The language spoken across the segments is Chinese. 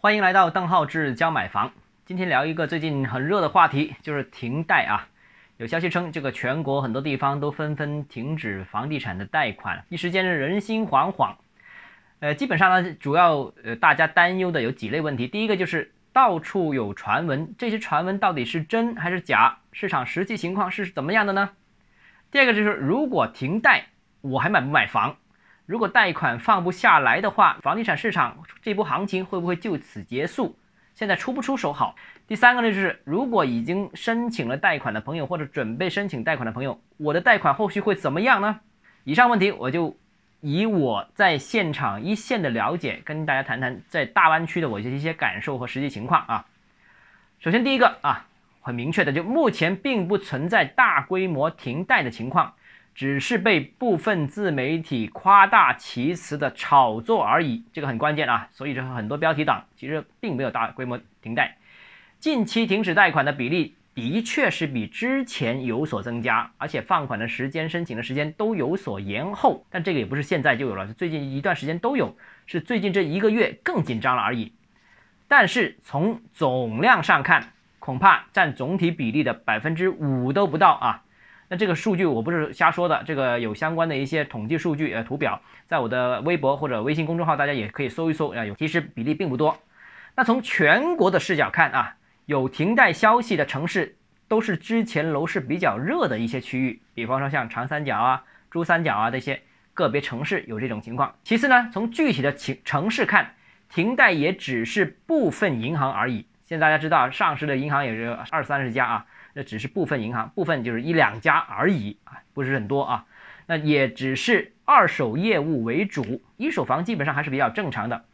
欢迎来到邓浩志教买房。今天聊一个最近很热的话题，就是停贷啊。有消息称，这个全国很多地方都纷纷停止房地产的贷款，一时间是人心惶惶。呃，基本上呢，主要呃大家担忧的有几类问题。第一个就是到处有传闻，这些传闻到底是真还是假？市场实际情况是怎么样的呢？第二个就是，如果停贷，我还买不买房？如果贷款放不下来的话，房地产市场这波行情会不会就此结束？现在出不出手好？第三个呢，就是如果已经申请了贷款的朋友，或者准备申请贷款的朋友，我的贷款后续会怎么样呢？以上问题我就以我在现场一线的了解，跟大家谈谈在大湾区的我的一些感受和实际情况啊。首先第一个啊，很明确的，就目前并不存在大规模停贷的情况。只是被部分自媒体夸大其词的炒作而已，这个很关键啊。所以这很多标题党其实并没有大规模停贷，近期停止贷款的比例的确是比之前有所增加，而且放款的时间、申请的时间都有所延后。但这个也不是现在就有了，是最近一段时间都有，是最近这一个月更紧张了而已。但是从总量上看，恐怕占总体比例的百分之五都不到啊。那这个数据我不是瞎说的，这个有相关的一些统计数据呃图表，在我的微博或者微信公众号，大家也可以搜一搜啊，有其实比例并不多。那从全国的视角看啊，有停贷消息的城市都是之前楼市比较热的一些区域，比方说像长三角啊、珠三角啊这些个别城市有这种情况。其次呢，从具体的情城市看，停贷也只是部分银行而已。现在大家知道，上市的银行也是二三十家啊。那只是部分银行，部分就是一两家而已啊，不是很多啊。那也只是二手业务为主，一手房基本上还是比较正常的。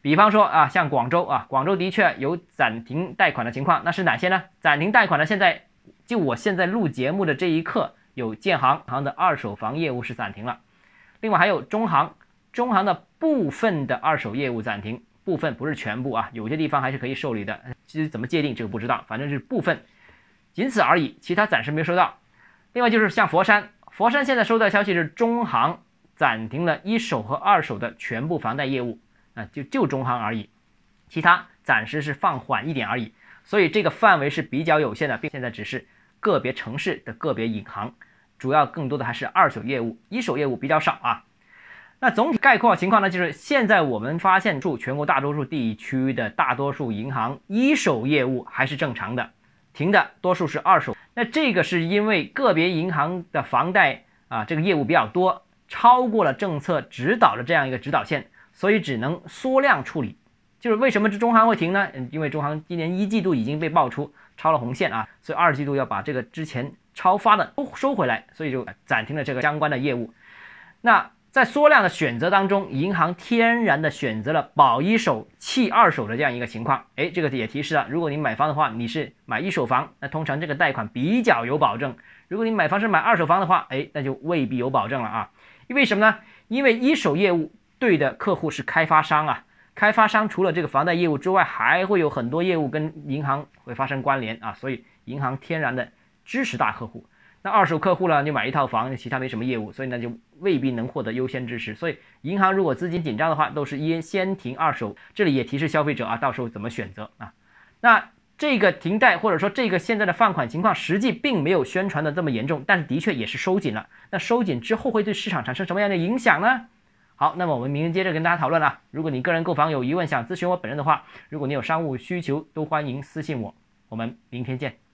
比方说啊，像广州啊，广州的确有暂停贷款的情况，那是哪些呢？暂停贷款的，现在就我现在录节目的这一刻，有建行行的二手房业务是暂停了，另外还有中行，中行的部分的二手业务暂停，部分不是全部啊，有些地方还是可以受理的。其实怎么界定这个不知道，反正是部分。仅此而已，其他暂时没收到。另外就是像佛山，佛山现在收到消息是中行暂停了一手和二手的全部房贷业务，啊，就就中行而已，其他暂时是放缓一点而已。所以这个范围是比较有限的，并现在只是个别城市的个别银行，主要更多的还是二手业务，一手业务比较少啊。那总体概括情况呢，就是现在我们发现出全国大多数地区的大多数银行一手业务还是正常的。停的多数是二手，那这个是因为个别银行的房贷啊，这个业务比较多，超过了政策指导的这样一个指导线，所以只能缩量处理。就是为什么这中行会停呢？嗯，因为中行今年一季度已经被爆出超了红线啊，所以二季度要把这个之前超发的都收回来，所以就暂停了这个相关的业务。那。在缩量的选择当中，银行天然的选择了保一手弃二手的这样一个情况。哎，这个也提示了，如果你买房的话，你是买一手房，那通常这个贷款比较有保证；如果你买房是买二手房的话，哎，那就未必有保证了啊。因为什么呢？因为一手业务对的客户是开发商啊，开发商除了这个房贷业务之外，还会有很多业务跟银行会发生关联啊，所以银行天然的支持大客户。那二手客户呢？就买一套房，其他没什么业务，所以呢就未必能获得优先支持。所以银行如果资金紧张的话，都是先先停二手。这里也提示消费者啊，到时候怎么选择啊？那这个停贷或者说这个现在的放款情况，实际并没有宣传的这么严重，但是的确也是收紧了。那收紧之后会对市场产生什么样的影响呢？好，那么我们明天接着跟大家讨论啊。如果你个人购房有疑问，想咨询我本人的话，如果你有商务需求，都欢迎私信我。我们明天见。